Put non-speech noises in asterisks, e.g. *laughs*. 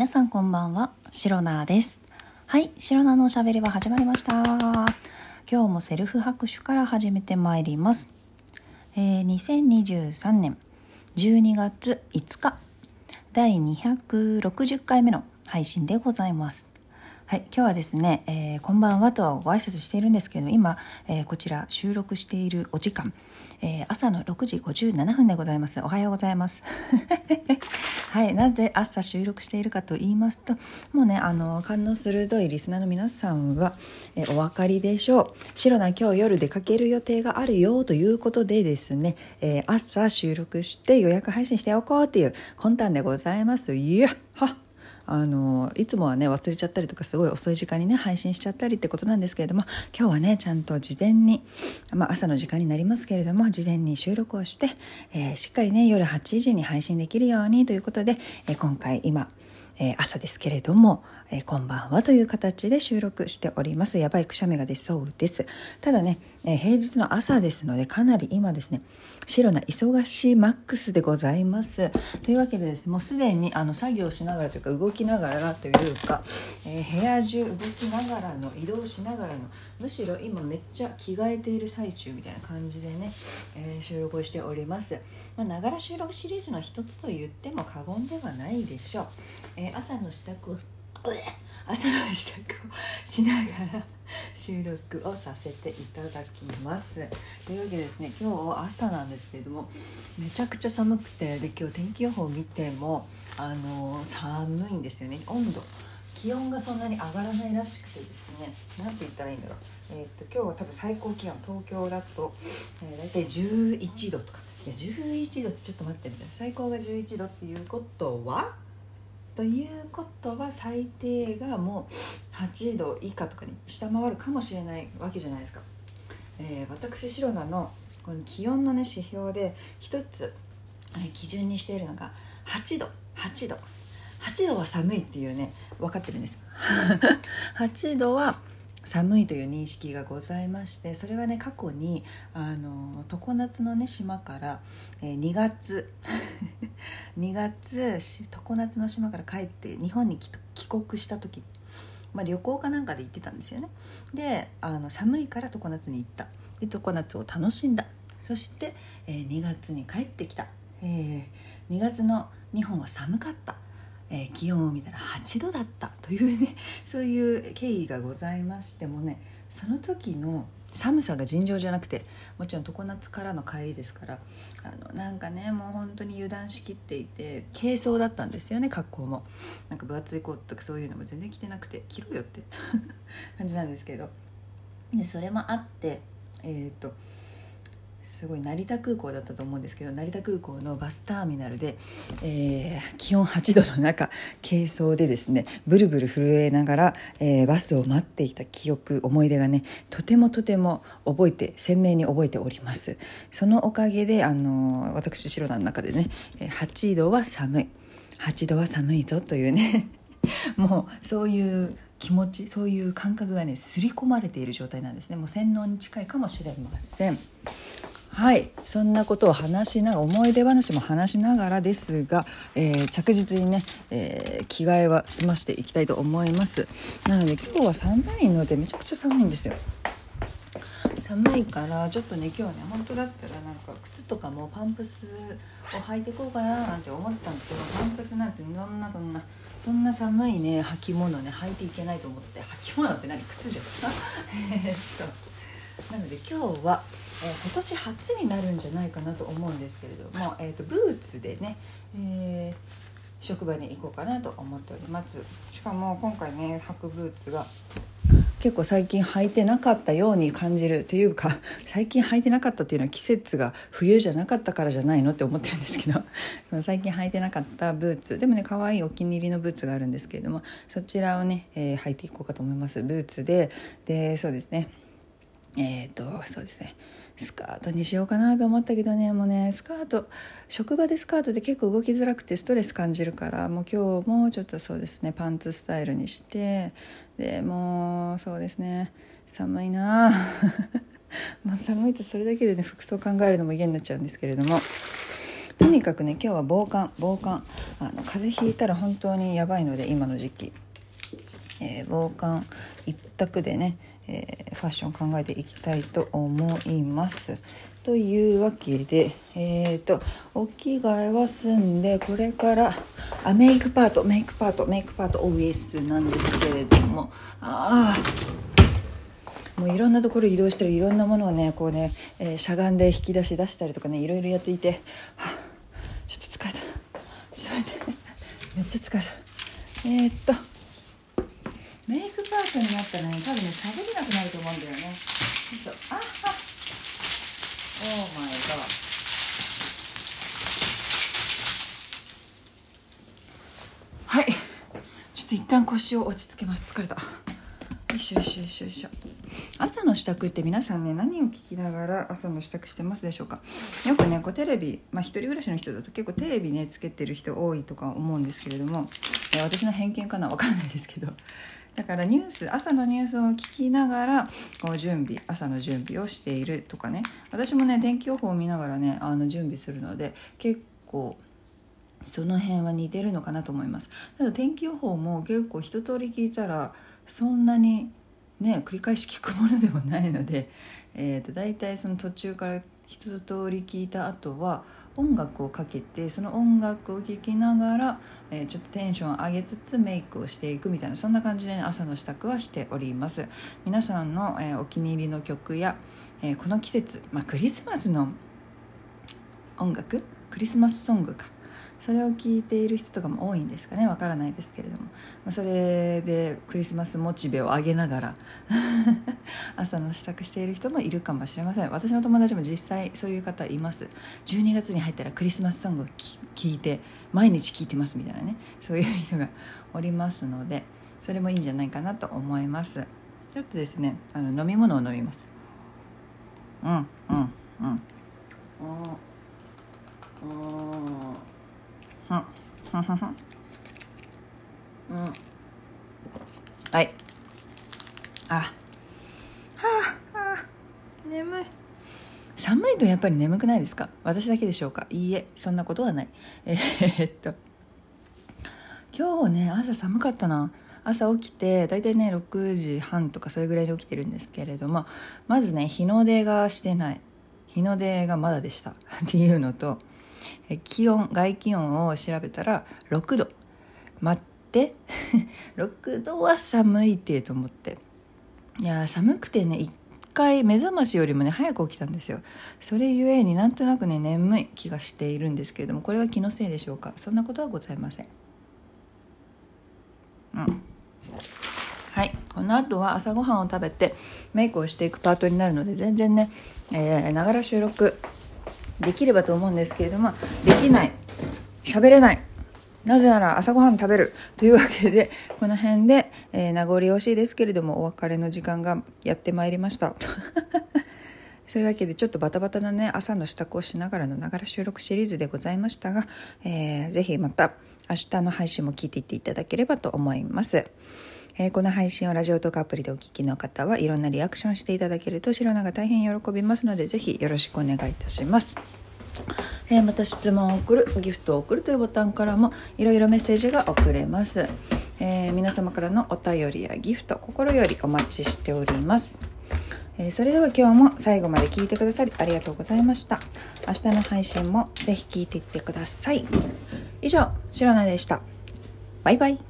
皆さんこんばんは、シロナです。はい、シロナのおしゃべりは始まりました。今日もセルフ拍手から始めてまいります。えー、2023年12月5日、第260回目の配信でございます。はい、今日はですね、えーこんばんはとはご挨拶しているんですけれども今、えーこちら収録しているお時間、えー朝の6時57分でございます。おはようございます。*laughs* はいなぜ朝収録しているかと言いますともうねあの感の鋭いリスナーの皆さんは、えお分かりでしょう。白な今日夜出かける予定があるよということでですね、え朝収録して予約配信しておこうっていう魂胆でございます。いやはあのいつもはね忘れちゃったりとかすごい遅い時間にね配信しちゃったりってことなんですけれども今日はねちゃんと事前に、まあ、朝の時間になりますけれども事前に収録をして、えーしっかりね夜8時に配信できるようにということで、えー今回今、えー朝ですけれども、えーこんばんはという形で収録しております。やばいくしゃみが出そうです。ただね、えー平日の朝ですのでかなり今ですね白な忙しいマックスでございます。というわけでですねもうすでにあの作業しながらというか動きながらというか、えー部屋中動きながらの移動しながらのむしろ今めっちゃ着替えている最中みたいな感じでね、え収録をしております。まあながら収録シリーズの一つと言っても過言ではないでしょう、え朝の支度朝の支度をしながら収録をさせていただきます。というわけでですね今日朝なんですけれどもめちゃくちゃ寒くてで今日天気予報を見てもあの寒いんですよね。温度。気温がそんなに上がらないらしくてですねなんて言ったらいいんだろう。えーっと今日は多分最高気温東京だと、えー、大体11度とか。いや11度ってちょっと待ってみたいな最高が11度っていうことはということは最低がもう8度以下とかに下回るかもしれないわけじゃないですか、えー私白菜のこの気温のね指標で一つえー基準にしているのが8度8度。8度は寒いっていうね分かってるんです8 *laughs* *laughs* 度は寒いという認識がございましてそれはね過去にあの常夏のね島から、えー2月 *laughs* 2月常夏の島から帰って日本に帰帰国した時に、まあ、旅行かなんかで行ってたんですよね。であの寒いから常夏に行った。で常夏を楽しんだ。そして、えー2月に帰ってきた、えー2月の日本は寒かった。えー気温を見たら8度だったというね *laughs* そういう経緯がございましてもねその時の寒さが尋常じゃなくてもちろん常夏からの帰りですからあのなんかねもう本当に油断しきっていて軽装だったんですよね格好も。なんか分厚いコートとかそういうのも全然着てなくて着ろよって *laughs* 感じなんですけど。でそれもあってえっ、とすごい成田空港だったと思うんですけど成田空港のバスターミナルで、えー気温8度の中軽装でですねブルブル震えながら、えーバスを待っていた記憶思い出がねとてもとても覚えて鮮明に覚えております。そのおかげで、あの私白田の中でね8度は寒い。8度は寒いぞというね *laughs* もうそういう気持ちそういう感覚がね刷り込まれている状態なんですね。もう洗脳に近いかもしれません。はい。そんなことを話しながら思い出話も話しながらですが、えー着実にね、えー着替えは済ましていきたいと思います。なので今日は寒いのでめちゃくちゃ寒いんですよ。寒いからちょっとね今日はね本当だったらなんか靴とかもパンプスを履いていこうかななんて思ったんですけどパンプスなんてそんなそんなそんな寒いね履き物ね履いていけないと思って履き物って何？靴じゃん。*laughs* えっと。なので今日は、えー今年初になるんじゃないかなと思うんですけれども、えー、とブーツでね、えー職場に行こうかなと思っております。しかも今回ね履くブーツが結構最近履いてなかったように感じるというか最近履いてなかったっていうのは季節が冬じゃなかったからじゃないのって思ってるんですけど *laughs* 最近履いてなかったブーツ。でもね可愛いお気に入りのブーツがあるんですけれどもそちらをね、えー履いていこうかと思います。ブーツで。でそうですね。えっ、とそうですね。スカートにしようかなと思ったけどね。もうねスカート職場でスカートで結構動きづらくてストレス感じるからもう今日もちょっとそうですねパンツスタイルにしてでもうそうですね寒いな。*laughs* もう寒いとそれだけでね服装考えるのも嫌になっちゃうんですけれども。とにかくね今日は防寒防寒。あの風邪ひいたら本当にやばいので今の時期、えー、防寒一択でね、えー、ファッション考えていきたいと思います。というわけでえ、ー、とお着替えは済んでこれからあメイクパートメイクパートメイクパート OS なんですけれどもああもういろんなところ移動したりいろんなものをねこうね、えー、しゃがんで引き出し出したりとかねいろいろやっていて、はあ、ちょっと疲れた。ちょっと待ってめっちゃ疲れた。えー、っとメイクパートになったらね多分ね喋れなくなると思うんだよね。ちょっとあっオーマイガーはい。ちょっと一旦腰を落ち着けます。疲れた。よいしょよいしょよいしょよいしょ。朝の支度って皆さんね何を聞きながら朝の支度してますでしょうか。よくねこうテレビまあ一人暮らしの人だと結構テレビねつけてる人多いとか思うんですけれども私の偏見かな分からないですけど。だからニュース朝のニュースを聞きながらこう準備朝の準備をしているとかね。私もね天気予報を見ながらねあの準備するので結構その辺は似てるのかなと思います。ただ天気予報も結構一通り聞いたらそんなにね繰り返し聞くものでもないので、えーと、大体その途中から一通り聞いた後は音楽をかけてその音楽を聴きながら、えー、ちょっとテンションを上げつつメイクをしていくみたいなそんな感じで、ね、朝の支度はしております。皆さんの、えー、お気に入りの曲や、えー、この季節、まあ、クリスマスの音楽？クリスマスソングか。それを聞いている人とかも多いんですかね。わからないですけれども、ま、それでクリスマスモチベを上げながら *laughs* 朝の支度している人もいるかもしれません。私の友達も実際そういう方います。12月に入ったらクリスマスソングを聞いて毎日聞いてますみたいなね。そういう人がおりますのでそれもいいんじゃないかなと思います。ちょっとですねあの飲み物を飲みます。うんうんうん。ああははははうん。はい。あ。はあはあ眠い。寒いとやっぱり眠くないですか？私だけでしょうか？いいえそんなことはない。えー、っと。今日ね朝寒かったな。朝起きて大体ね6時半とかそれぐらいで起きてるんですけれどもまずね日の出がしてない。日の出がまだでした。っていうのと気温外気温を調べたら6度。待って。*laughs* 6度は寒いってと思って。いや寒くてね一回目覚ましよりもね早く起きたんですよ。それゆえになんとなくね眠い気がしているんですけれどもこれは気のせいでしょうか？そんなことはございません。うん。はい。この後は朝ごはんを食べてメイクをしていくパートになるので全然ねながら収録できればと思うんですけれどもできない。喋れない。なぜなら朝ごはん食べるというわけでこの辺で、えー、名残惜しいですけれどもお別れの時間がやってまいりました。*laughs* そういうわけでちょっとバタバタなね朝の支度をしながらのながら収録シリーズでございましたが、えー、ぜひまた明日の配信も聞いていっていただければと思います。えー、この配信をラジオトークアプリでお聞きの方はいろんなリアクションしていただけると白菜が大変喜びますのでぜひよろしくお願いいたします。えー、また質問を送るギフトを送るというボタンからもいろいろメッセージが送れます、えー、皆様からのお便りやギフト心よりお待ちしております。えそれでは今日も最後まで聞いてくださりありがとうございました。明日の配信もぜひ聞いていってください。以上白菜でした。バイバイ。